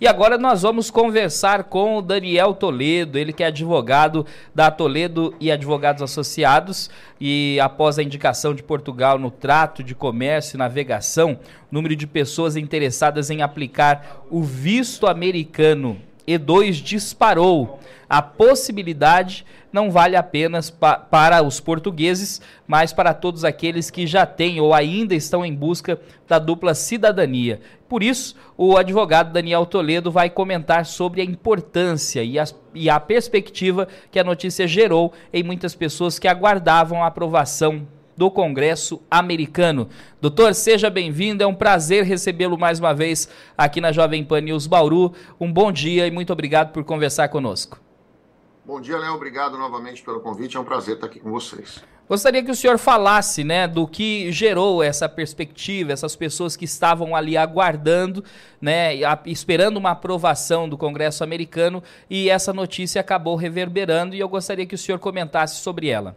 E agora nós vamos conversar com o Daniel Toledo, ele que é advogado da Toledo e Advogados Associados e após a indicação de Portugal no trato de comércio e navegação, o número de pessoas interessadas em aplicar o visto americano E2 disparou. A possibilidade não vale apenas pa para os portugueses, mas para todos aqueles que já têm ou ainda estão em busca da dupla cidadania. Por isso, o advogado Daniel Toledo vai comentar sobre a importância e, e a perspectiva que a notícia gerou em muitas pessoas que aguardavam a aprovação do Congresso americano. Doutor, seja bem-vindo, é um prazer recebê-lo mais uma vez aqui na Jovem Pan News Bauru. Um bom dia e muito obrigado por conversar conosco. Bom dia, Léo. Obrigado novamente pelo convite. É um prazer estar aqui com vocês. Gostaria que o senhor falasse, né, do que gerou essa perspectiva, essas pessoas que estavam ali aguardando, né, esperando uma aprovação do Congresso americano e essa notícia acabou reverberando e eu gostaria que o senhor comentasse sobre ela.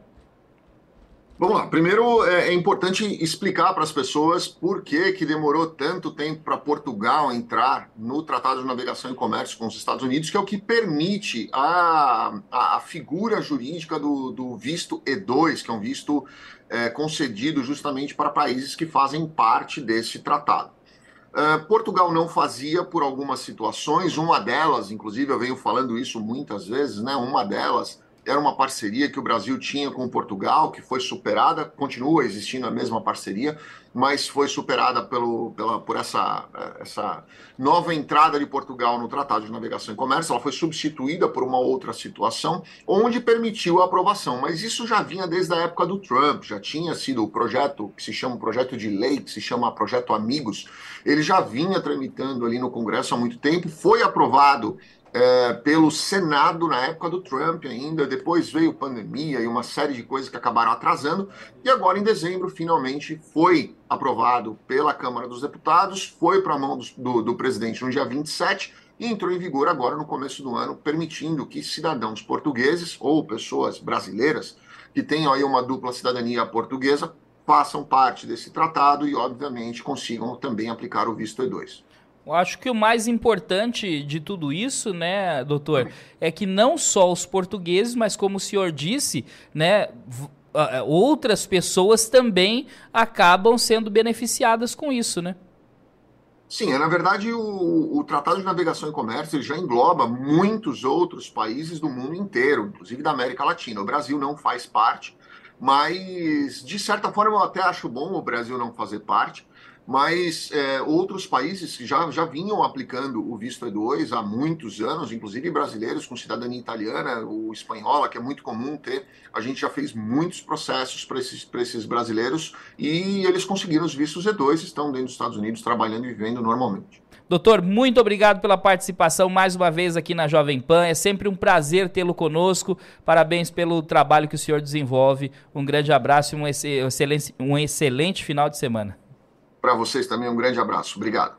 Vamos lá. Primeiro, é, é importante explicar para as pessoas por que, que demorou tanto tempo para Portugal entrar no Tratado de Navegação e Comércio com os Estados Unidos, que é o que permite a, a, a figura jurídica do, do, visto E2, que é um visto é, concedido justamente para países que fazem parte desse tratado. Uh, Portugal não fazia por algumas situações, uma delas, inclusive eu venho falando isso muitas vezes, né? Uma delas era uma parceria que o Brasil tinha com Portugal, que foi superada, continua existindo a mesma parceria, mas foi superada pelo, pela, por essa, essa nova entrada de Portugal no Tratado de Navegação e Comércio. Ela foi substituída por uma outra situação, onde permitiu a aprovação. Mas isso já vinha desde a época do Trump, já tinha sido o projeto que se chama projeto de lei, que se chama Projeto Amigos. Ele já vinha tramitando ali no Congresso há muito tempo, foi aprovado é, pelo Senado na época do Trump ainda, depois veio pandemia e uma série de coisas que acabaram atrasando, e agora em dezembro finalmente foi aprovado pela Câmara dos Deputados, foi para a mão do, do, do presidente no dia 27 e entrou em vigor agora no começo do ano, permitindo que cidadãos portugueses ou pessoas brasileiras que tenham aí uma dupla cidadania portuguesa façam parte desse tratado e, obviamente, consigam também aplicar o visto E2. Eu acho que o mais importante de tudo isso, né, doutor, é que não só os portugueses, mas como o senhor disse, né, outras pessoas também acabam sendo beneficiadas com isso, né? Sim, é, na verdade o, o, Tratado de Navegação e Comércio já engloba muitos outros países do mundo inteiro, inclusive da América Latina. O Brasil não faz parte, mas de certa forma eu até acho bom o Brasil não fazer parte, mas é, outros países já, já vinham aplicando o visto E2 há muitos anos, inclusive brasileiros com cidadania italiana ou espanhola, que é muito comum ter. A gente já fez muitos processos para esses, esses brasileiros e eles conseguiram os vistos E2, estão dentro dos Estados Unidos trabalhando e vivendo normalmente. Doutor, muito obrigado pela participação mais uma vez aqui na Jovem Pan. É sempre um prazer tê-lo conosco. Parabéns pelo trabalho que o senhor desenvolve. Um grande abraço e um excelente, um excelente final de semana. Para vocês também um grande abraço. Obrigado.